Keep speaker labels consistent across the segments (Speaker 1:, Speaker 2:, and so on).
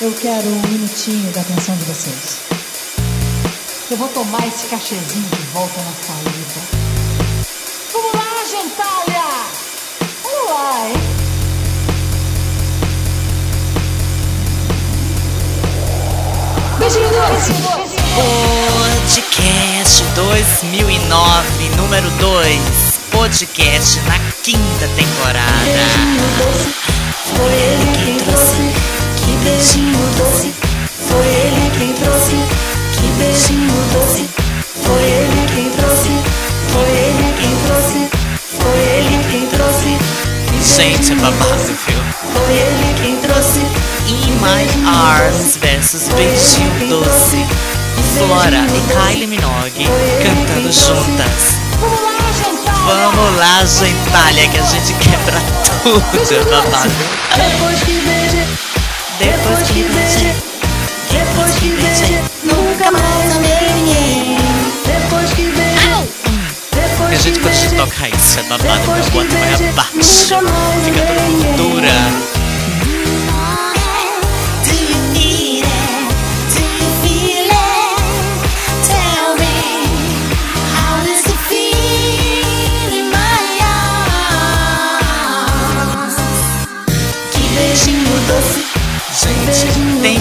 Speaker 1: eu quero um minutinho da atenção de vocês. Eu vou tomar esse cachezinho de volta na saída. Vamos lá, gentalha! Vamos lá, hein? Beijinho doce!
Speaker 2: Podcast 2009, número 2. Podcast na quinta temporada.
Speaker 3: Foi ele quem trouxe, que beijinho doce. Foi ele quem trouxe, que beijinho doce. Foi ele quem trouxe, foi ele quem trouxe, foi ele quem trouxe.
Speaker 2: Gente, é
Speaker 3: beijinho
Speaker 2: babado, viu?
Speaker 3: Foi ele quem trouxe.
Speaker 2: In My Arms versus Beijinho Doce. Flora e Kylie Minogue cantando juntas.
Speaker 1: Vamos lá, gentalha!
Speaker 2: Vamos lá, gentalha, que a gente quebra tudo, babado.
Speaker 3: Depois que beijei, depois que beijei, depois que beijei, nunca mais amei ninguém. Depois que beijei,
Speaker 2: E
Speaker 3: depois
Speaker 2: a
Speaker 3: que
Speaker 2: gente quando a gente
Speaker 3: beijei,
Speaker 2: toca isso, é babado, meu
Speaker 3: depois que
Speaker 2: bota vai
Speaker 3: beijei,
Speaker 2: abaixo.
Speaker 3: nunca mais
Speaker 2: Fica
Speaker 3: ninguém.
Speaker 2: dura.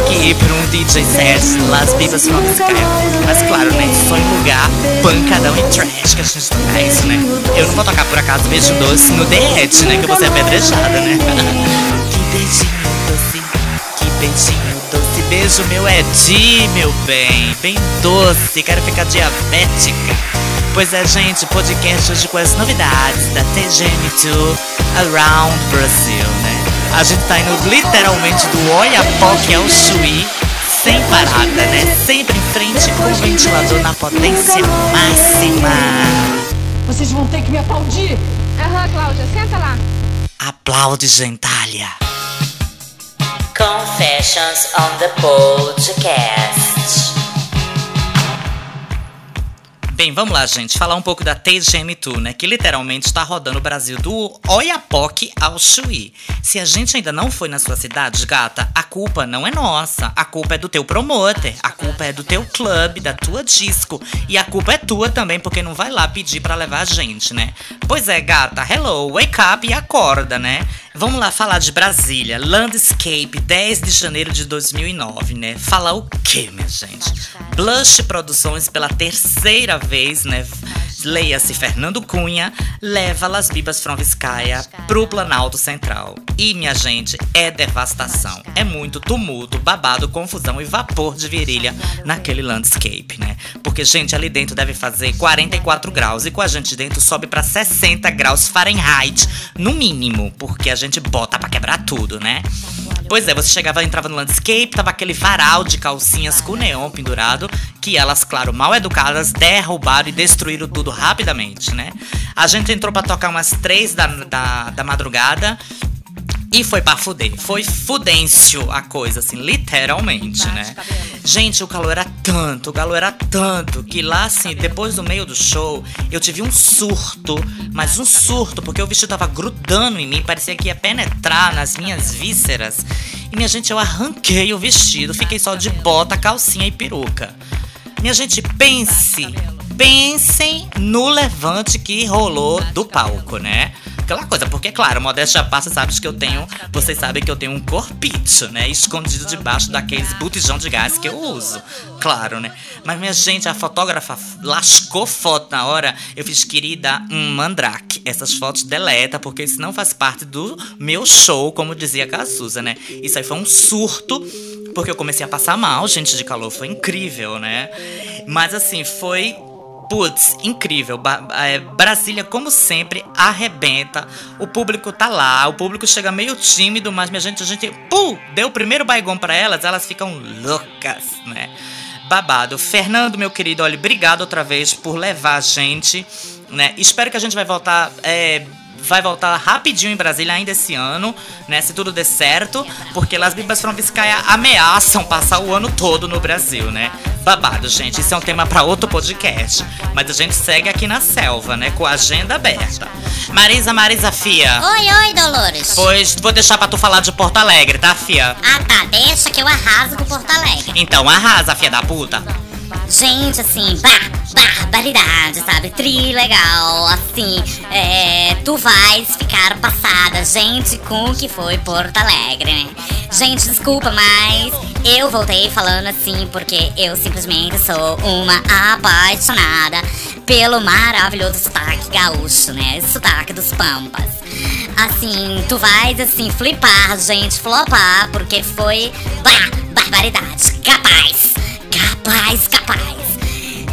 Speaker 2: Ir pra um DJ set Las Bibas from the Sky. Mas claro, né? Só em lugar pancadão e trash que a gente toca isso, né? Eu não vou tocar por acaso beijo doce no derrete, né? Que eu vou ser apedrejada, né? que beijinho doce, que beijinho doce. Beijo meu é de, meu bem. Bem doce, quero ficar diabética. Pois é, gente, podcast hoje com as novidades da TGM2 Around Brazil? A gente tá indo literalmente do Oiapoque ao Chuí, sem parada, né? Sempre em frente com o ventilador na potência máxima.
Speaker 1: Vocês vão ter que me aplaudir!
Speaker 4: Aham, Cláudia, senta lá.
Speaker 2: Aplaude, gentalha.
Speaker 5: Confessions on the Podcast.
Speaker 2: Bem, vamos lá, gente, falar um pouco da TGM2, né? Que literalmente está rodando o Brasil do Oiapoque ao Chuí. Se a gente ainda não foi na sua cidade, gata, a culpa não é nossa. A culpa é do teu promoter, a culpa é do teu clube, da tua disco. E a culpa é tua também, porque não vai lá pedir pra levar a gente, né? Pois é, gata, hello, wake up e acorda, né? Vamos lá falar de Brasília, Landscape, 10 de janeiro de 2009, né? Falar o quê, minha gente? Blush Produções, pela terceira vez, né? Leia-se Fernando Cunha, leva Las Bibas from Vizcaya pro Planalto Central. E, minha gente, é devastação. É muito tumulto, babado, confusão e vapor de virilha naquele landscape, né? Porque, gente, ali dentro deve fazer 44 graus e com a gente dentro sobe pra 60 graus Fahrenheit, no mínimo, porque a gente bota pra quebrar tudo, né? Pois é, você chegava, entrava no landscape, tava aquele varal de calcinhas com neon pendurado, que elas, claro, mal educadas, derrubaram e destruíram tudo rapidamente, né? A gente entrou pra tocar umas três da, da, da madrugada. E foi pra fuder. Foi fudêncio a coisa, assim, literalmente, né? Gente, o calor era tanto, o calor era tanto, que lá, assim, depois do meio do show, eu tive um surto, mas um surto, porque o vestido tava grudando em mim, parecia que ia penetrar nas minhas vísceras. E, minha gente, eu arranquei o vestido, fiquei só de bota, calcinha e peruca. Minha gente, pense, pensem no levante que rolou do palco, né? Aquela coisa, porque, claro, modéstia parte, sabe que eu tenho. Vocês sabem que eu tenho um corpite, né? Escondido debaixo daqueles botijão de gás que eu uso. Claro, né? Mas, minha gente, a fotógrafa lascou foto na hora. Eu fiz, querida, um mandrake. Essas fotos deleta, porque isso não faz parte do meu show, como dizia a Cazuza, né? Isso aí foi um surto. Porque eu comecei a passar mal, gente, de calor. Foi incrível, né? Mas assim, foi Putz, incrível. É, Brasília, como sempre, arrebenta. O público tá lá, o público chega meio tímido, mas minha gente, a gente, pum, deu o primeiro baigão pra elas, elas ficam loucas, né? Babado. Fernando, meu querido, olha, obrigado outra vez por levar a gente, né? Espero que a gente vai voltar. É, vai voltar rapidinho em Brasília ainda esse ano, né? Se tudo der certo, porque Las Bibas from Vizcaya ameaçam passar o ano todo no Brasil, né? Babado, gente. Isso é um tema pra outro podcast. Mas a gente segue aqui na selva, né? Com a agenda aberta. Marisa, Marisa, Fia.
Speaker 6: Oi, oi, Dolores.
Speaker 2: Pois vou deixar pra tu falar de Porto Alegre, tá, Fia?
Speaker 6: Ah, tá. Deixa que eu arraso com Porto Alegre.
Speaker 2: Então arrasa, Fia da puta.
Speaker 6: Gente, assim, bah, barbaridade, sabe? Tri legal, assim, é, tu vais ficar passada, gente, com o que foi Porto Alegre, né? Gente, desculpa, mas eu voltei falando assim porque eu simplesmente sou uma apaixonada pelo maravilhoso sotaque gaúcho, né? Sotaque dos pampas. Assim, tu vais, assim, flipar, gente, flopar, porque foi, bah, barbaridade, capaz. Capaz, capaz.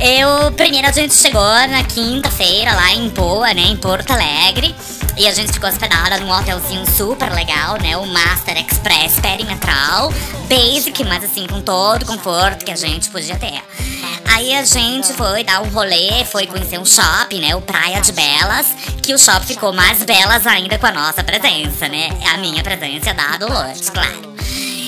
Speaker 6: Eu, primeiro a gente chegou na quinta-feira lá em Poa, né, em Porto Alegre. E a gente ficou hospedada num hotelzinho super legal, né, o Master Express perimetral. Basic, mas assim, com todo o conforto que a gente podia ter. Aí a gente foi dar um rolê, foi conhecer um shopping, né, o Praia de Belas. Que o shopping ficou mais belas ainda com a nossa presença, né, a minha presença da Dolores, claro.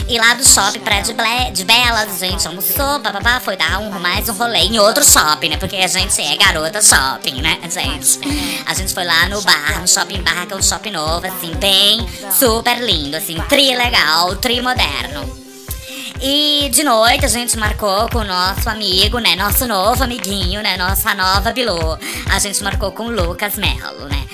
Speaker 6: E lá do shopping Praia de, Ble de Belas, a gente almoçou, papapá, foi dar um, mais um rolê em outro shopping, né? Porque a gente é garota shopping, né, gente? A gente foi lá no bar, no shopping bar, que é um shopping novo, assim, bem super lindo, assim, tri legal, tri moderno. E de noite a gente marcou com o nosso amigo, né? Nosso novo amiguinho, né? Nossa nova Bilô. A gente marcou com o Lucas Melo, né?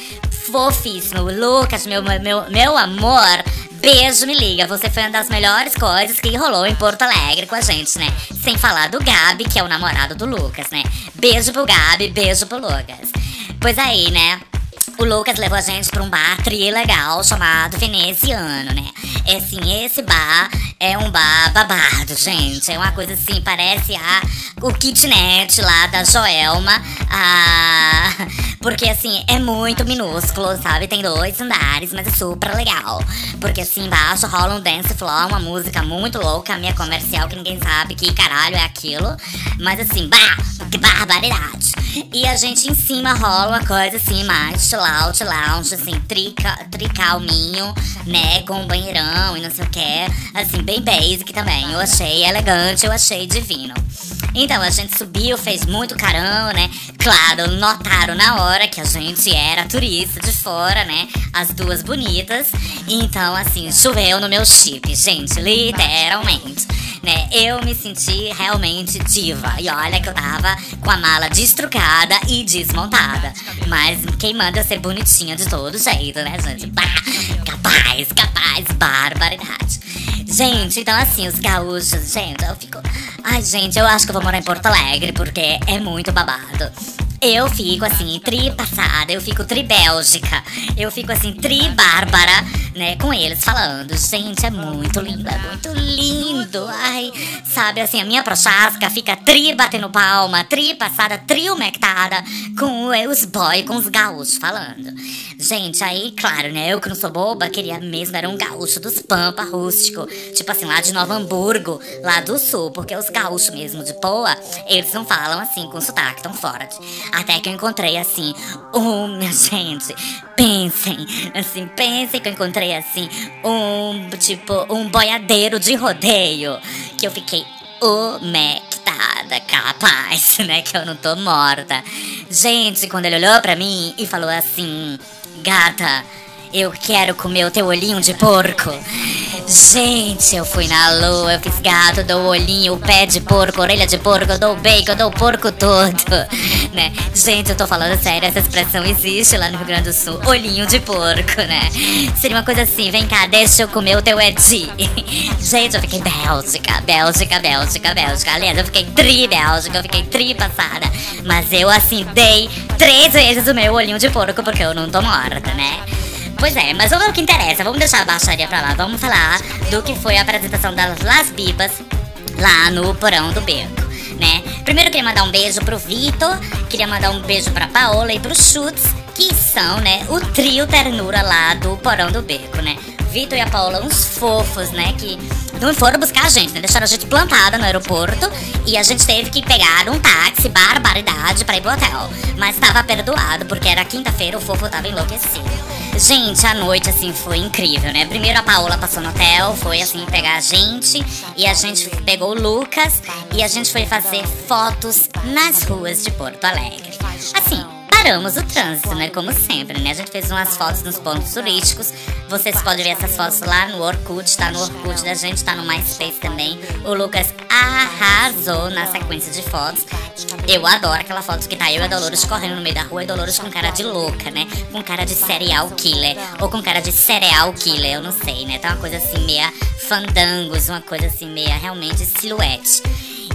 Speaker 6: Fofíssimo. Lucas, meu, meu, meu amor. Beijo, me liga. Você foi uma das melhores coisas que rolou em Porto Alegre com a gente, né? Sem falar do Gabi, que é o namorado do Lucas, né? Beijo pro Gabi, beijo pro Lucas. Pois aí, né? O Lucas levou a gente pra um bar tri legal chamado Veneziano, né? É assim, esse bar é um bar babado, gente. É uma coisa assim, parece a, o kitnet lá da Joelma. Ah, porque assim, é muito minúsculo, sabe? Tem dois andares, mas é super legal. Porque assim, embaixo rola um dance floor, uma música muito louca, minha comercial, que ninguém sabe que caralho é aquilo. Mas assim, bah, que barbaridade. E a gente em cima rola uma coisa assim, mais chill out, lounge, assim, trica, tricalminho, né? Com um banheirão e não sei o que. Assim, bem basic também. Eu achei elegante, eu achei divino. Então, a gente subiu, fez muito carão, né? Claro, notaram na hora que a gente era turista de fora, né? As duas bonitas. Então, assim, choveu no meu chip, gente, literalmente. Né? Eu me senti realmente diva. E olha que eu tava com a mala destrucada e desmontada. Mas quem manda ser bonitinha de todo jeito, né, gente? Bah, capaz, capaz, barbaridade. Gente, então assim, os gaúchos, gente, eu fico. Ai, gente, eu acho que eu vou morar em Porto Alegre porque é muito babado. Eu fico assim, tri passada, eu fico tri Bélgica, eu fico assim, tri Bárbara, né, com eles falando. Gente, é muito lindo, é muito lindo. Ai, sabe assim, a minha prochasca fica tri batendo palma, tri passada, tri umectada com os boy, com os gaúchos falando. Gente, aí, claro, né, eu que não sou boba, queria mesmo, era um gaúcho dos Pampa rústico, tipo assim, lá de Novo Hamburgo, lá do sul, porque os gaúchos mesmo de Poa, eles não falam assim com sotaque tão forte. Até que eu encontrei assim, um, minha gente, pensem, assim, pensem que eu encontrei assim, um, tipo, um boiadeiro de rodeio, que eu fiquei umectada, capaz, né, que eu não tô morta. Gente, quando ele olhou pra mim e falou assim, gata, eu quero comer o teu olhinho de porco. Gente, eu fui na lua, eu fiz gato, dou olhinho, o pé de porco, orelha de porco, dou bacon, dou porco todo, né? Gente, eu tô falando sério, essa expressão existe lá no Rio Grande do Sul, olhinho de porco, né? Seria uma coisa assim, vem cá, deixa eu comer o teu Edi. Gente, eu fiquei Bélgica, Bélgica, Bélgica, Bélgica. Aliás, eu fiquei tri Bélgica, eu fiquei tri passada. Mas eu, assim, dei três vezes o meu olhinho de porco porque eu não tô morta, né? Pois é, mas vamos ao que interessa, vamos deixar a baixaria pra lá, vamos falar do que foi a apresentação das Las Bibas lá no Porão do Beco, né? Primeiro queria mandar um beijo pro Vitor, queria mandar um beijo pra Paola e pro Chutes, que são, né, o trio ternura lá do Porão do Beco, né? Vitor e a Paola, uns fofos, né? Que não foram buscar a gente, né? Deixaram a gente plantada no aeroporto e a gente teve que pegar um táxi, barbaridade, pra ir pro hotel. Mas tava perdoado, porque era quinta-feira, o fofo tava enlouquecido. Gente, a noite, assim, foi incrível, né? Primeiro a Paola passou no hotel, foi, assim, pegar a gente. E a gente pegou o Lucas e a gente foi fazer fotos nas ruas de Porto Alegre. Assim, paramos o trânsito, né? Como sempre, né? A gente fez umas fotos nos pontos turísticos. Vocês podem ver essas fotos lá no Orkut, tá no Orkut da gente, tá no MySpace também. O Lucas arrasou na sequência de fotos. Eu adoro aquela foto que tá eu e a Dolores correndo no meio da rua e Dolores com cara de louca, né? Com cara de serial killer. Ou com cara de cereal killer, eu não sei, né? Tá uma coisa assim meia fandangos, uma coisa assim meia realmente silhuete.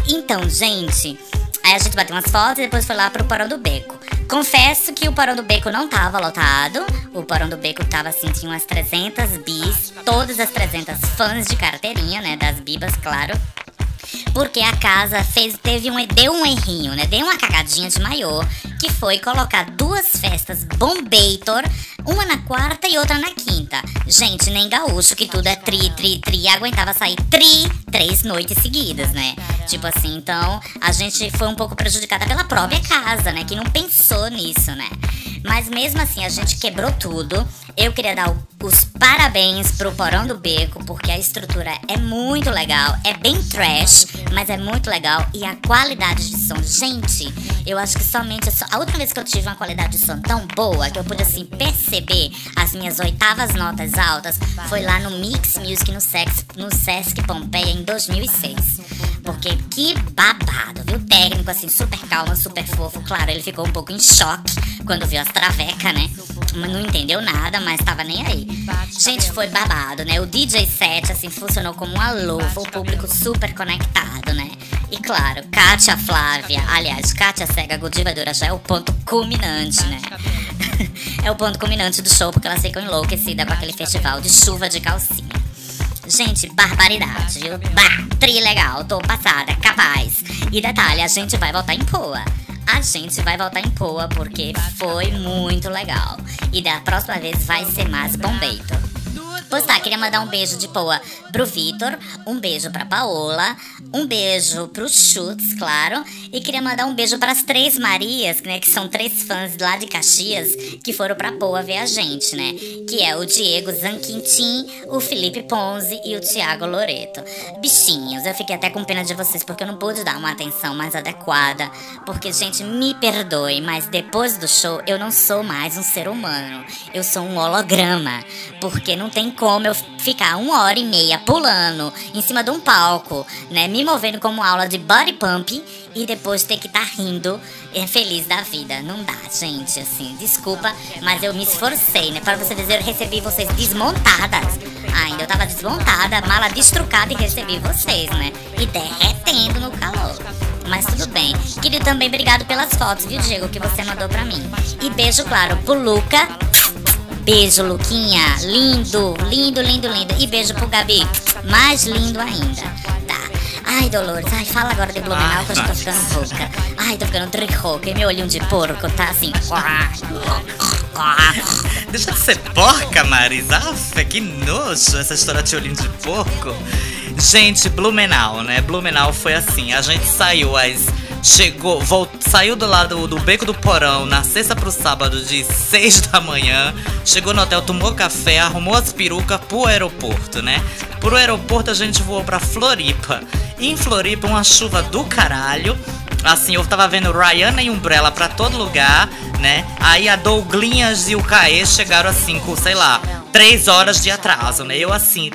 Speaker 6: Então, gente, Aí a gente bateu umas fotos e depois foi lá pro Porão do Beco. Confesso que o Porão do Beco não tava lotado. O Porão do Beco tava assim, tinha umas 300 bis. Todas as 300 fãs de carteirinha, né? Das bibas, claro. Porque a casa fez, teve um, deu um errinho, né? Deu uma cagadinha de maiô, que foi colocar duas festas Bombator, uma na quarta e outra na quinta. Gente, nem gaúcho, que tudo é tri, tri, tri, aguentava sair tri três noites seguidas, né? Tipo assim, então a gente foi um pouco prejudicada pela própria casa, né? Que não pensou nisso, né? Mas mesmo assim, a gente quebrou tudo. Eu queria dar os parabéns pro Porão do Beco, porque a estrutura é muito legal. É bem trash, mas é muito legal. E a qualidade de som, gente, eu acho que somente. A última vez que eu tive uma qualidade de som tão boa, que eu pude assim perceber as minhas oitavas notas altas, foi lá no Mix Music no, Sex, no Sesc Pompeia em 2006. Porque que babado, viu? Técnico, assim, super calmo, super fofo. Claro, ele ficou um pouco em choque quando viu as travecas, né? Mas Não entendeu nada, mas tava nem aí. Gente, foi babado, né? O DJ set, assim, funcionou como uma luva, o público super conectado, né? E claro, Kátia Flávia, aliás, Kátia Cega Godivadora já é o ponto culminante, né? é o ponto culminante do show, porque ela ficou enlouquecida com aquele festival de chuva de calcinha. Gente, barbaridade, viu? Bah, tri legal, tô passada, capaz. E detalhe, a gente vai voltar em Poa. A gente vai voltar em Poa porque foi muito legal. E da próxima vez vai ser mais bombeito. Pois tá, queria mandar um beijo de Poa pro Vitor, um beijo pra Paola, um beijo pro Chutes, claro, e queria mandar um beijo pras três Marias, né, que são três fãs lá de Caxias, que foram pra Poa ver a gente, né, que é o Diego Zanquintin, o Felipe Ponzi e o Thiago Loreto. Bichinhos, eu fiquei até com pena de vocês porque eu não pude dar uma atenção mais adequada, porque, gente, me perdoe, mas depois do show eu não sou mais um ser humano, eu sou um holograma, porque não tem como eu ficar uma hora e meia pulando em cima de um palco, né, me movendo como aula de body pump e depois ter que estar rindo é, feliz da vida. Não dá, gente, assim, desculpa, mas eu me esforcei, né, para você dizer, eu recebi vocês desmontadas. Ainda eu tava desmontada, mala destrucada e recebi vocês, né, e derretendo no calor. Mas tudo bem. Querido, também obrigado pelas fotos, viu, Diego, que você mandou pra mim. E beijo, claro, pro Luca. Beijo, Luquinha. Lindo, lindo, lindo, lindo. E beijo pro Gabi. Mais lindo ainda. Tá. Ai, Dolores. Ai, fala agora de Blumenau que eu já tô ficando rouca. Ai, tô ficando tricoca. E meu olhinho de porco tá assim.
Speaker 2: Deixa de ser porca, Maris. Aff, que nojo essa história de olhinho de porco. Gente, Blumenau, né? Blumenau foi assim. A gente saiu às. Chegou, volt, saiu do lado do beco do porão na sexta pro sábado de 6 da manhã. Chegou no hotel, tomou café, arrumou as perucas pro aeroporto, né? Pro aeroporto a gente voou pra Floripa. Em Floripa, uma chuva do caralho. Assim, eu tava vendo Rihanna e Umbrella pra todo lugar, né? Aí a Douglinhas e o Caê chegaram assim com, sei lá, três horas de atraso, né? Eu assim,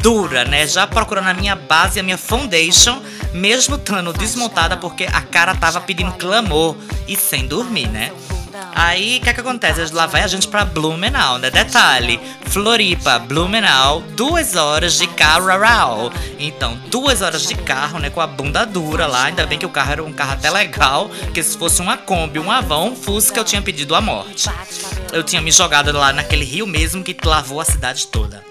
Speaker 2: dura, né? Já procurando a minha base, a minha foundation, mesmo estando desmontada porque a cara tava pedindo clamor e sem dormir, né? Aí, o que que acontece? Lá vai a gente pra Blumenau, né? Detalhe, Floripa, Blumenau, duas horas de carro. Então, duas horas de carro, né? Com a bunda dura lá. Ainda bem que o carro era um carro até legal, que se fosse uma Kombi, um Avon, um Fusca, eu tinha pedido a morte. Eu tinha me jogado lá naquele rio mesmo que lavou a cidade toda.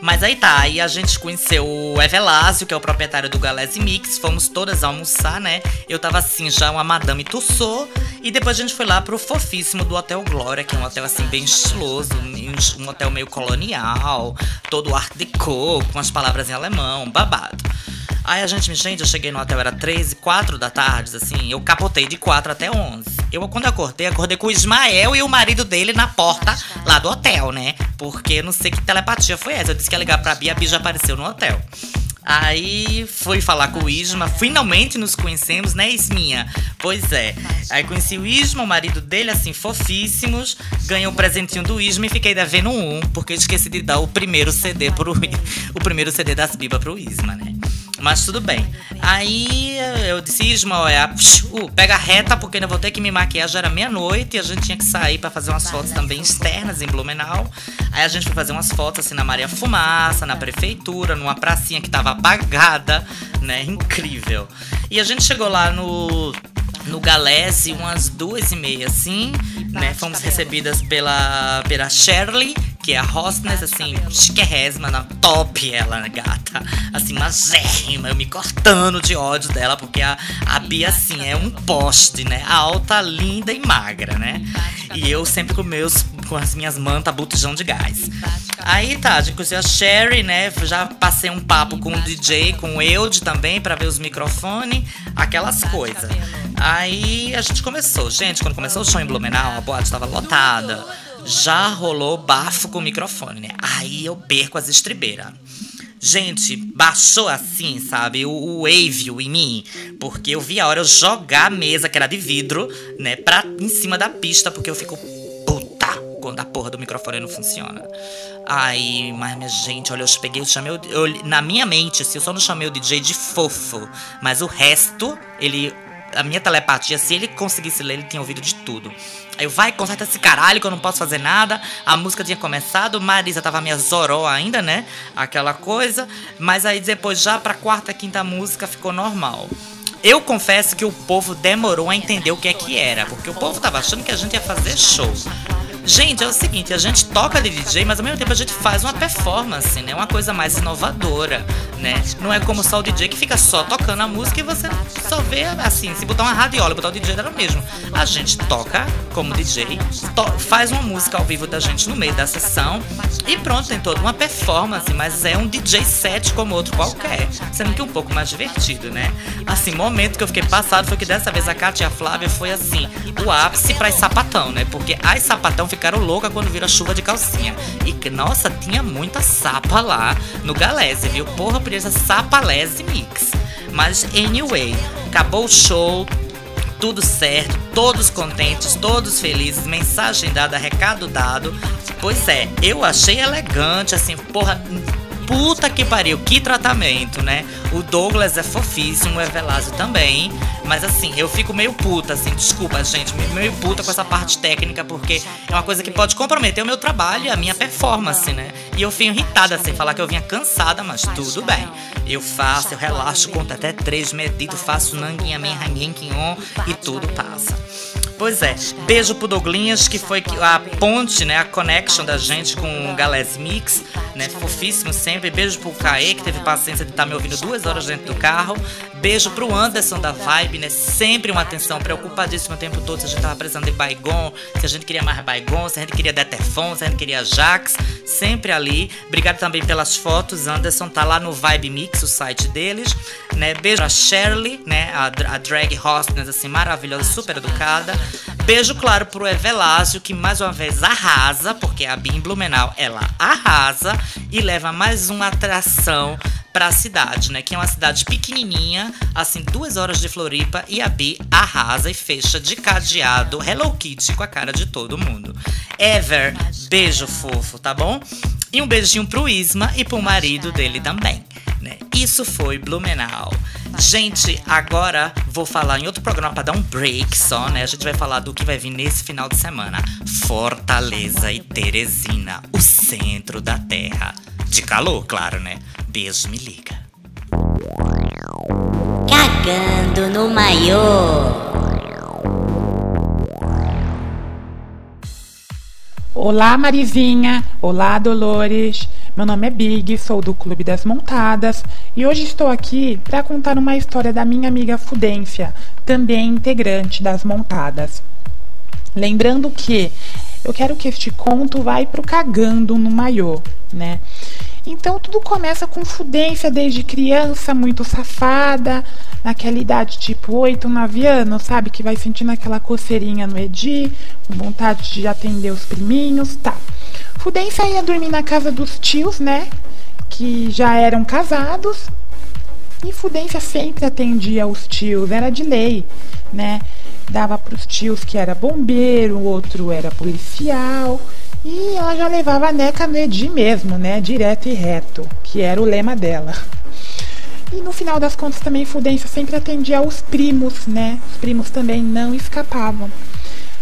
Speaker 2: Mas aí tá, aí a gente conheceu o Evelásio, que é o proprietário do Galese Mix. Fomos todas almoçar, né? Eu tava assim, já uma Madame Tussauds. E depois a gente foi lá pro fofíssimo do Hotel Glória, que é um hotel assim bem estiloso, um, hotel meio colonial, todo art déco, com as palavras em alemão, babado. Aí a gente, gente, eu cheguei no hotel, era 13, 4 da tarde, assim, eu capotei de 4 até 11. Eu, quando eu acordei, acordei com o Ismael e o marido dele na porta lá do hotel, né? Porque não sei que telepatia foi essa. Eu disse que ia ligar pra Bia, a Bia já apareceu no hotel. Aí fui falar com o Isma, finalmente nos conhecemos, né, Isminha? Pois é. Aí conheci o Isma, o marido dele, assim, fofíssimos. Ganhei um presentinho do Isma e fiquei devendo um, porque eu esqueci de dar o primeiro CD pro o primeiro CD das Bibas pro Isma, né? Mas tudo bem. Aí eu disse, Isma, é, pega reta, porque ainda vou ter que me maquiar. Já era meia-noite e a gente tinha que sair para fazer umas fotos também externas em Blumenau. Aí a gente foi fazer umas fotos assim na Maria Fumaça, na prefeitura, numa pracinha que tava apagada, né? Incrível. E a gente chegou lá no no Galese umas duas e meia, assim, né? Fomos recebidas pela, pela Shirley, que é a hostess, assim, chiquérrima, na top ela, gata. Assim, magérrima, eu me cortando de ódio dela, porque a, a Bia, assim, é um poste, né? Alta, linda e magra, né? E eu sempre com meus, com as minhas mantas botijão de gás. Aí tá, conheceu a Sherry, né? Já passei um papo com o DJ, com o Eude também, para ver os microfones, aquelas coisas. Aí a gente começou. Gente, quando começou o show em Blumenau, a boate estava lotada já rolou bafo com o microfone, né? Aí eu perco as estribeiras. Gente, baixou assim, sabe? O, o wave em mim. Porque eu vi a hora eu jogar a mesa, que era de vidro, né? Pra em cima da pista, porque eu fico quando a porra do microfone não funciona. Aí, mas minha gente, olha, eu peguei, eu chamei eu, Na minha mente, assim, eu só não chamei o DJ de fofo. Mas o resto, ele. A minha telepatia, se ele conseguisse ler, ele tinha ouvido de tudo. Aí eu, vai, conserta esse caralho que eu não posso fazer nada. A música tinha começado, Marisa tava meio zoró ainda, né? Aquela coisa. Mas aí depois, já pra quarta, quinta música, ficou normal. Eu confesso que o povo demorou a entender o que é que era, porque o povo tava achando que a gente ia fazer show. Gente, é o seguinte, a gente toca de DJ, mas ao mesmo tempo a gente faz uma performance, né? Uma coisa mais inovadora, né? Não é como só o DJ que fica só tocando a música e você só vê assim, se botar uma radiola botar o DJ era o mesmo. A gente toca como DJ, faz uma música ao vivo da gente no meio da sessão e pronto, tem toda uma performance, mas é um DJ set como outro qualquer, sendo que um pouco mais divertido, né? Assim, momento que eu fiquei passado foi que dessa vez a Kátia e a Flávia foi assim, o ápice para sapatão, né? Porque as sapatão ficaram loucas quando viram chuva de calcinha. E que, nossa, tinha muita sapa lá no Galese, viu? Porra, podia ser sapalese mix. Mas, anyway, acabou o show, tudo certo, todos contentes, todos felizes, mensagem dada, recado dado. Pois é, eu achei elegante, assim, porra, puta que pariu, que tratamento, né? O Douglas é fofíssimo, o Evelásio também. Mas assim, eu fico meio puta, assim, desculpa, gente, meio puta com essa parte técnica, porque é uma coisa que pode comprometer o meu trabalho e a minha performance, né? E eu fico irritada, assim, falar que eu vinha cansada, mas tudo bem. Eu faço, eu relaxo, conto até três medido, faço nanguinha, men, e tudo passa. Pois é, beijo pro Douglinhas, que foi a ponte, né, a connection da gente com o Galés Mix, né, fofíssimo sempre. Beijo pro Caê, que teve paciência de estar tá me ouvindo duas horas dentro do carro. Beijo pro Anderson da Vibe, né, sempre uma atenção preocupadíssimo o tempo todo se a gente tava precisando de Baigon, se a gente queria mais Baigon, se a gente queria Detefon, se a gente queria Jax, sempre ali. Obrigado também pelas fotos, Anderson tá lá no Vibe Mix, o site deles, né. Beijo pra Shirley, né, a, a drag hostess, assim, maravilhosa, super educada. Beijo, claro, pro Evelásio, que mais uma vez arrasa, porque a Bim Blumenau, ela arrasa e leva mais uma atração para a cidade, né? Que é uma cidade pequenininha, assim, duas horas de Floripa, e a Bi arrasa e fecha de cadeado Hello Kitty com a cara de todo mundo. Ever, beijo fofo, tá bom? E um beijinho pro Isma e pro marido dele também. Né? Isso foi Blumenau. Gente, agora vou falar em outro programa para dar um break só, né? A gente vai falar do que vai vir nesse final de semana. Fortaleza e Teresina, o centro da terra. De calor, claro, né? Beijo, me liga.
Speaker 6: Cagando no maiô.
Speaker 7: Olá, Marizinha. Olá, Dolores. Meu nome é Big, sou do Clube das Montadas e hoje estou aqui para contar uma história da minha amiga Fudência, também integrante das Montadas. Lembrando que eu quero que este conto vai pro cagando no maiô, né? Então tudo começa com Fudência desde criança, muito safada, naquela idade tipo 8, 9 anos, sabe? Que vai sentindo aquela coceirinha no Edi, vontade de atender os priminhos, tá. Fudência ia dormir na casa dos tios, né? Que já eram casados. E Fudência sempre atendia os tios, era de lei, né? Dava para os tios que era bombeiro, o outro era policial. E ela já levava a neca Edi mesmo, né? Direto e reto, que era o lema dela. E no final das contas também Fudência sempre atendia aos primos, né? Os primos também não escapavam.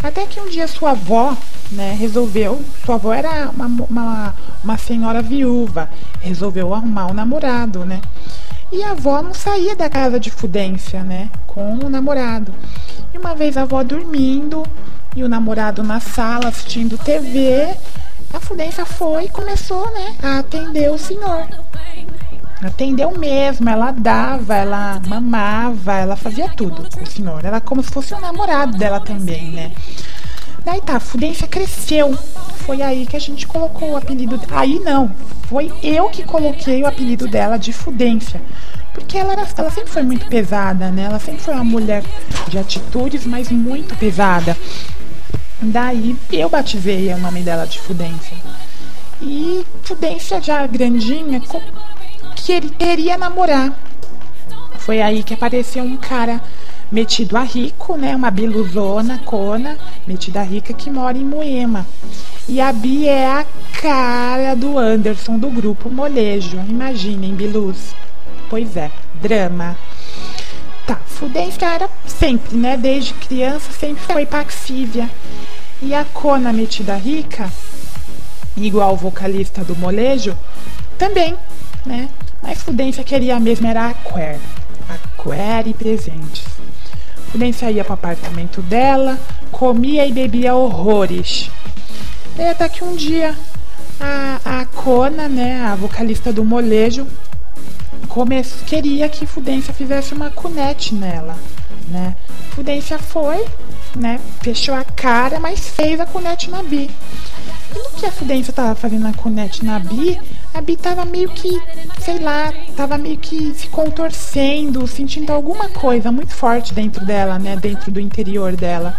Speaker 7: Até que um dia sua avó, né, resolveu. Sua avó era uma, uma, uma senhora viúva, resolveu arrumar um namorado, né? E a avó não saía da casa de Fudência, né? Com o namorado. E uma vez a avó dormindo e o namorado na sala assistindo TV, a Fudência foi e começou, né, a atender o senhor. Atendeu mesmo, ela dava, ela mamava, ela fazia tudo com o senhor. Era como se fosse um namorado dela também, né? Daí tá, a Fudência cresceu. Foi aí que a gente colocou o apelido. Aí não, foi eu que coloquei o apelido dela de Fudência. Porque ela, era, ela sempre foi muito pesada, né? Ela sempre foi uma mulher de atitudes, mas muito pesada. Daí eu batizei o nome dela de Fudência. E Fudência já grandinha, que ele queria namorar. Foi aí que apareceu um cara metido a rico, né? Uma biluzona, cona, metida rica que mora em Moema. E a Bi é a cara do Anderson do grupo Molejo. Imaginem, Biluz. Pois é, drama. Tá, Fudência era sempre, né? Desde criança sempre foi Paxívia. E a Cona metida rica, igual o vocalista do Molejo, também, né? Mas Fudência queria mesmo era Aquer. Aquer e presentes. Fudência ia para o apartamento dela, comia e bebia horrores. E até que um dia a, a Kona, né, a vocalista do molejo, queria que Fudência fizesse uma cunete nela, né? Fudência foi, né, fechou a cara, mas fez a cunete na Bi. E no que a Fudência tava fazendo a cunete na Bi, a Bi tava meio que, sei lá, tava meio que se contorcendo, sentindo alguma coisa muito forte dentro dela, né? Dentro do interior dela.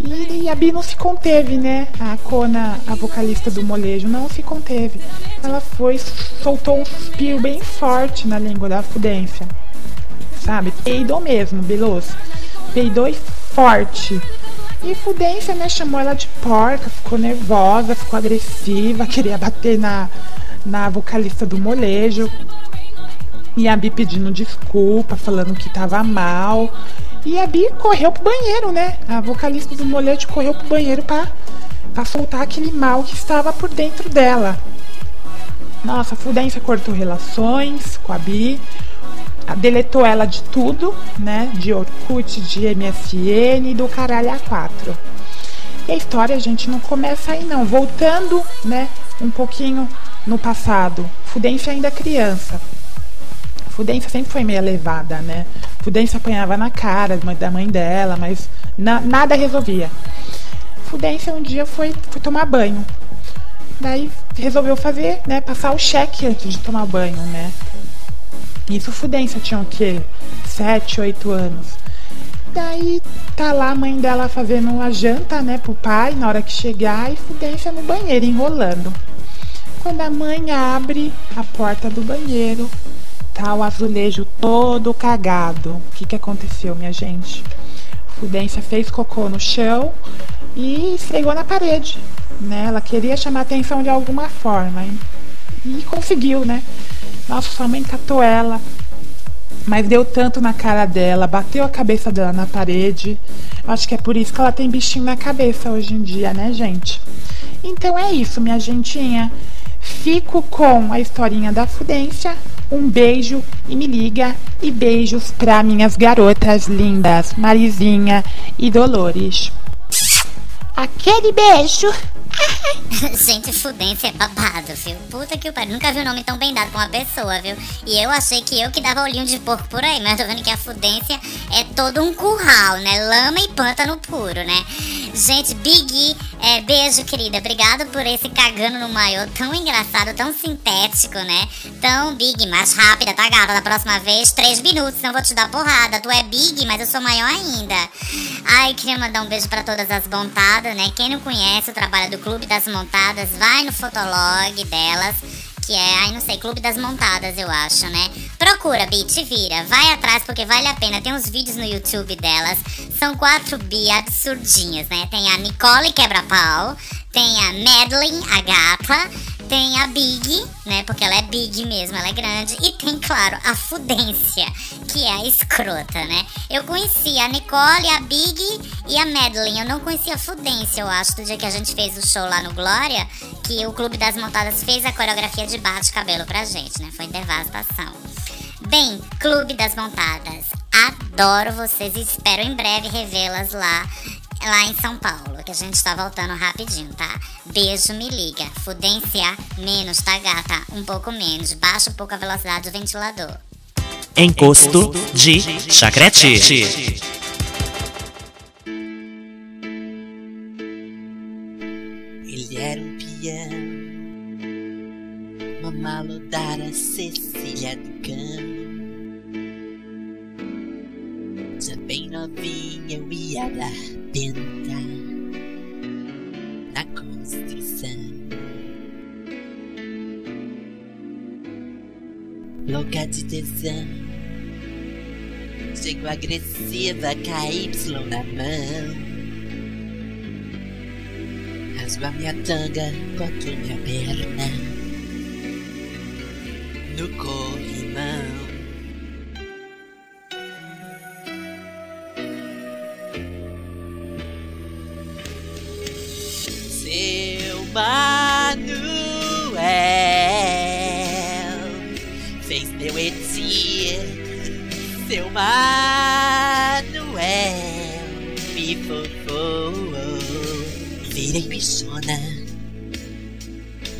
Speaker 7: E, e, a Bi não se conteve, né? A Kona, a vocalista do molejo, não se conteve. Ela foi, soltou um suspiro bem forte na língua da Fudência. Sabe? Peidou mesmo, Belos. Peidou e forte. E Fudência, né, chamou ela de porca, ficou nervosa, ficou agressiva, queria bater na, na vocalista do molejo. E a Bi pedindo desculpa, falando que tava mal. E a Bi correu pro banheiro, né? A vocalista do molejo correu pro banheiro pra, pra soltar aquele mal que estava por dentro dela. Nossa, a Fudência cortou relações com a Bi, deletou ela de tudo, né? De Orkut, de MSN e do caralho A4. E a história, gente, não começa aí não. Voltando, né, um pouquinho no passado. Fudência ainda criança. Fudência sempre foi meio levada, né? Fudência apanhava na cara da mãe dela, mas na, nada resolvia. Fudência um dia foi, foi tomar banho. Daí resolveu fazer, né, passar o cheque antes de tomar banho, né? Isso Fudência tinha o quê? Sete, oito anos. Daí tá lá a mãe dela fazendo uma janta, né, pro pai, na hora que chegar, e Fudência no banheiro, enrolando. Quando a mãe abre a porta do banheiro, tá o azulejo todo cagado. O que, que aconteceu, minha gente? Fudência fez cocô no chão e esfregou na parede. Né? Ela queria chamar atenção de alguma forma. E, e conseguiu, né? Nossa, sua mãe catou ela. Mas deu tanto na cara dela, bateu a cabeça dela na parede. Acho que é por isso que ela tem bichinho na cabeça hoje em dia, né, gente? Então é isso, minha gentinha. Fico com a historinha da Fudência. Um beijo e me liga. E beijos para minhas garotas lindas, Marizinha e Dolores.
Speaker 8: Aquele beijo.
Speaker 6: Gente, fudência é babado, viu? Puta que o pariu. Nunca vi um nome tão bem dado pra uma pessoa, viu? E eu achei que eu que dava olhinho de porco por aí, mas tô vendo que a fudência é todo um curral, né? Lama e pântano puro, né? Gente, Big, é, beijo, querida. Obrigado por esse cagando no maiô tão engraçado, tão sintético, né? Então, Big, mais rápida, tá, gata? Da próxima vez, três minutos, eu vou te dar porrada. Tu é Big, mas eu sou maior ainda. Ai, queria mandar um beijo pra todas as montadas, né? Quem não conhece o trabalho do Clube das Montadas, vai no fotolog delas que é, ai não sei, Clube das Montadas, eu acho, né? Procura, Bi, vira, vai atrás porque vale a pena. Tem uns vídeos no YouTube delas. São quatro Bi absurdinhas, né? Tem a Nicole Quebra-Pau, tem a Madeline, a gata, tem a Big, né? Porque ela é Big mesmo, ela é grande. E tem, claro, a Fudência, que é a escrota, né? Eu conheci a Nicole, a Big e a Madeline. Eu não conhecia a Fudência, eu acho, do dia que a gente fez o show lá no Glória, que o Clube das Montadas fez a coreografia de bate-cabelo pra gente, né? Foi devastação. Bem, Clube das Montadas. Adoro vocês e espero em breve revê-las lá lá em São Paulo, que a gente tá voltando rapidinho, tá? Beijo, me liga. Fudência menos, tá, gata? Um pouco menos. Baixa um pouco a velocidade do ventilador.
Speaker 2: Encosto de chacrete.
Speaker 9: Ele era um peão, uma malodara Cecília do Campo. Já bem novinha eu ia arrebentar na construção. Louca de tesão, chego agressiva, KY na mão. Rasgo a minha tanga, boto minha perna no corrimão.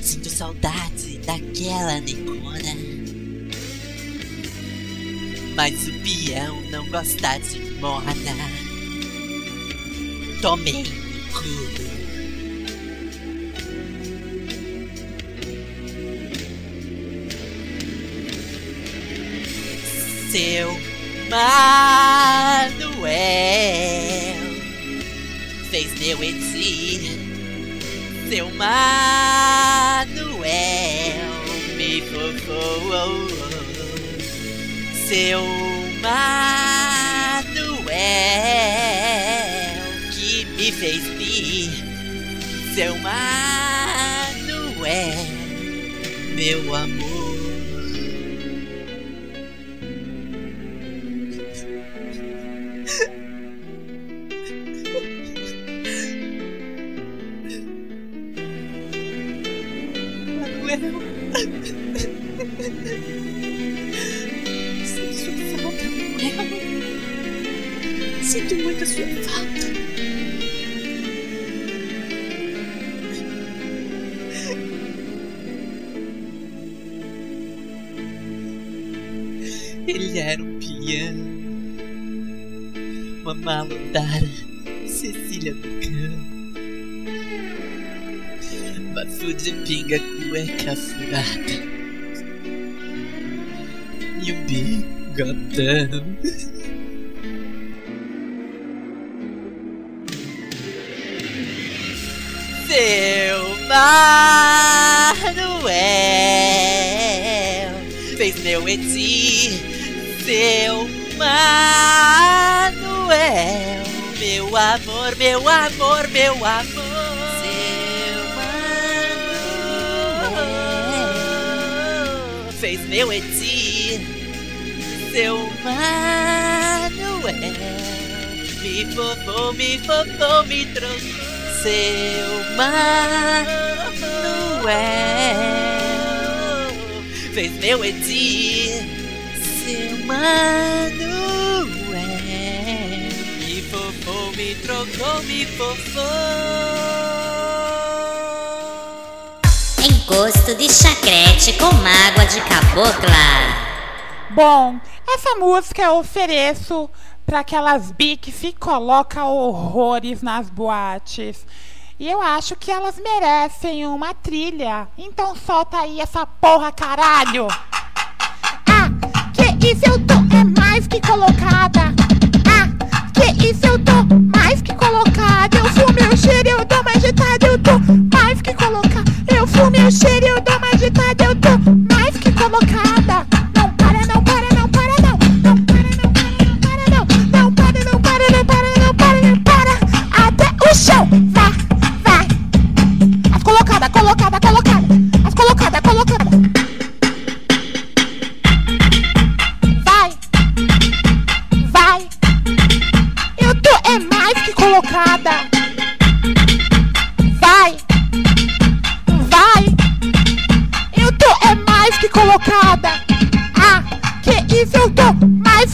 Speaker 9: Sinto saudade daquela necona. Mas o peão não gosta de morna. Tomei no cu. Seu Manuel fez meu etir. Seu Manuel me fofou. Seu Manuel que me fez vir. Seu Manuel, meu amor. Ele era um peão, uma malodara, Cecília do Campo. Bafo de pinga, cueca furada E um bigodão Seu Manuel Fez meu etir Seu Manuel Meu amor, meu amor, meu amor. Fez meu etir, seu Manuel. Me fofou, me fofou, me trocou, seu Manuel. Fez meu etir, seu Manuel. Me fofou. fofo, me trocou, me fofou.
Speaker 6: Encosto de chacrete com mágoa de cabocla.
Speaker 7: Bom, essa música eu ofereço para aquelas bi que se colocam horrores nas boates. E eu acho que elas merecem uma trilha. Então solta aí essa porra, caralho! Ah, que isso eu tô é mais que colocada. Ah, que isso eu tô mais que colocada. Eu fumo meu cheiro, eu dou uma agitada, eu tô mais que colocada. Eu fumo meu cheiro, eu dou uma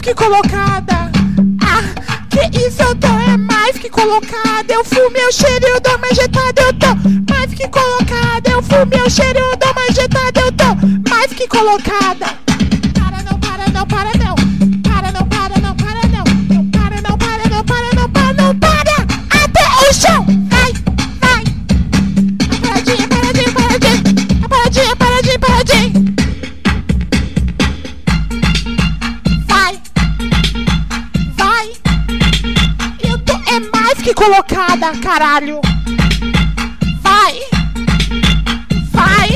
Speaker 7: que colocada. Ah, que isso eu tô é mais que colocada. Eu fumo meu cheiro, eu dou uma agitada, eu tô mais que colocada. Eu fumo meu cheiro, eu dou uma agitada, eu tô mais que colocada. Colocada, caralho. Vai, vai.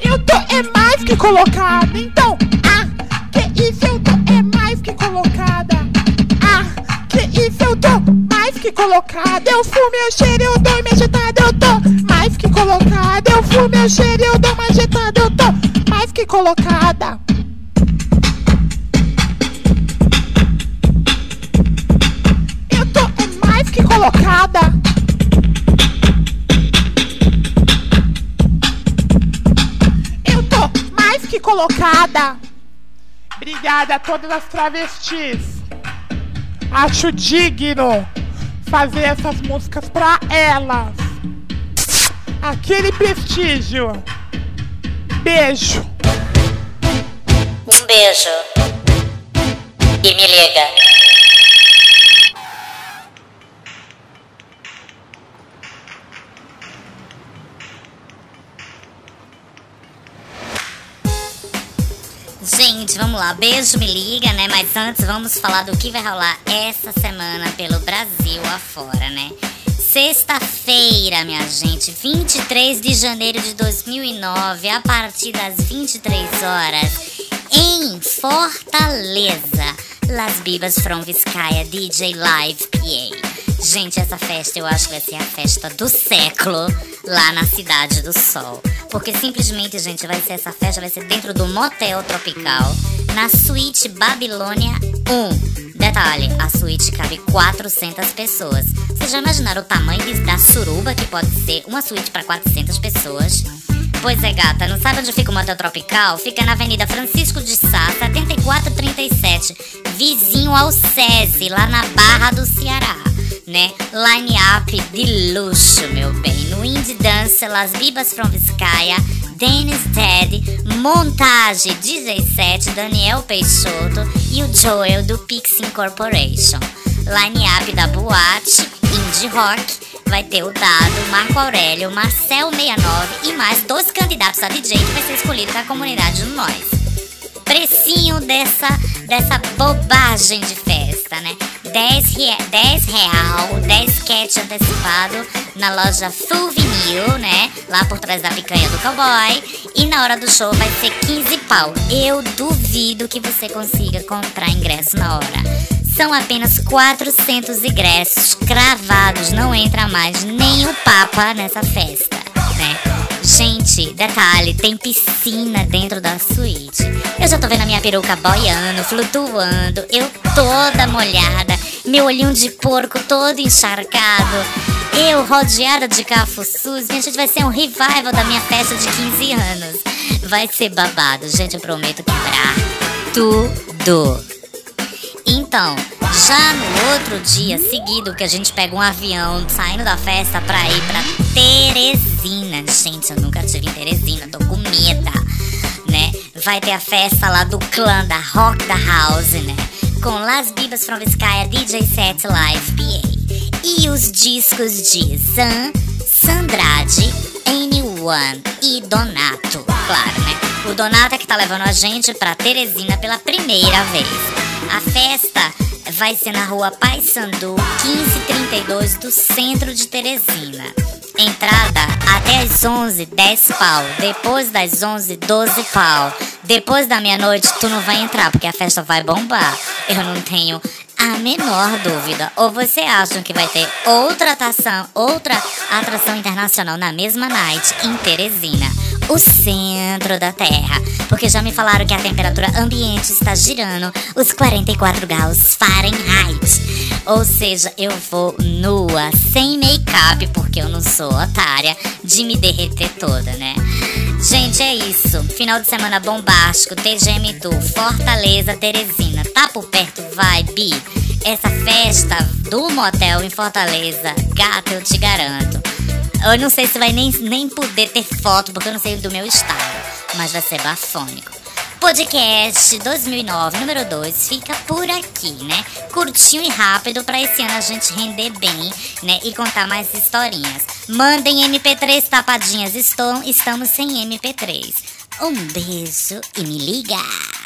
Speaker 7: Eu tô é mais que colocada. Então, ah, que isso eu tô é mais que colocada. Ah, que isso eu tô mais que colocada. Eu fumo meu cheiro, eu dou uma agitada, eu tô mais que colocada. Eu fumo meu cheiro, eu dou uma agitada, eu tô mais que colocada. Colocada. Eu tô mais que colocada. Obrigada a todas as travestis. Acho digno fazer essas músicas pra elas. Aquele prestígio. Beijo.
Speaker 6: Um beijo. E me liga. Gente, vamos lá. Beijo, me liga, né? Mas antes vamos falar do que vai rolar essa semana pelo Brasil afora, né? Sexta-feira, minha gente, 23 de janeiro de 2009, a partir das 23 horas, em Fortaleza. Las Bibas from Vizcaya DJ Live PA. Gente, essa festa eu acho que vai ser a festa do século lá na Cidade do Sol. Porque simplesmente, gente, vai ser essa festa, vai ser dentro do Motel Tropical, na suíte Babilônia 1. Detalhe, a suíte cabe 400 pessoas. Vocês já imaginaram o tamanho da suruba que pode ser uma suíte para 400 pessoas? Pois é, gata, não sabe onde fica o Motel Tropical? Fica na Avenida Francisco de Sá, 7437, vizinho ao SESI, lá na Barra do Ceará, né? Line up de luxo, meu bem. No Indie Dance, Las Bibas from Vizcaya, Dennis Ted, montagem DJ 7, Daniel Peixoto e o Joel do Pix Incorporation. Line up da boate, Indie Rock, vai ter o Dado, Marco Aurélio, Marcel 69 e mais dois candidatos a DJ que vai ser escolhido da comunidade do Nós. Precinho dessa, dessa bobagem de festa, né? 10, rea, 10 real, 10 cat antecipado na loja Vinil, né? Lá por trás da picanha do cowboy. E na hora do show vai ser 15 pau. Eu duvido que você consiga comprar ingresso na hora. São apenas 400 ingressos cravados, não entra mais nem o Papa nessa festa, né? Gente, detalhe, tem piscina dentro da suíte. Eu já tô vendo a minha peruca boiando, flutuando, eu toda molhada, meu olhinho de porco todo encharcado, eu rodeada de cafuçus. Minha gente, vai ser um revival da minha festa de 15 anos. Vai ser babado, gente, eu prometo quebrar tudo. Então, Já no outro dia seguido que a gente pega um avião saindo da festa pra ir pra Teresina. Gente, eu nunca tive em Teresina, tô com medo, né? Vai ter a festa lá do clã da Rock da House, né? Com Las Bibas from Vizcaya, DJ Set Live PA. E os discos de Zan, Sandrade, N1 e Donato, claro, né? O Donato é que tá levando a gente pra Teresina pela primeira vez. A festa vai ser na rua Paysandu, 1532 do centro de Teresina. Entrada até as 11, 10 pau. Depois das 11, 12 pau. Depois da meia-noite, tu não vai entrar, porque a festa vai bombar. Eu não tenho a menor dúvida. Ou você acha que vai ter outra atração, outra atração internacional na mesma night em Teresina, o centro da Terra? Porque já me falaram que a temperatura ambiente está girando os 44 graus Fahrenheit. Ou seja, eu vou nua, sem make-up, porque eu não sou otária de me derreter toda, né? Gente, é isso. Final de semana bombástico, TGM Tour, Fortaleza, Teresina. Tá por perto, vai, Bi. Essa festa do motel em Fortaleza, gata, eu te garanto. Eu não sei se vai nem, nem poder ter foto, porque eu não sei do meu estado. Mas vai ser bafônico. Podcast 2009, número 2, fica por aqui, né? Curtinho e rápido pra esse ano a gente render bem, né? E contar mais historinhas. Mandem MP3 tapadinhas, estou, estamos sem MP3. Um beijo e me liga!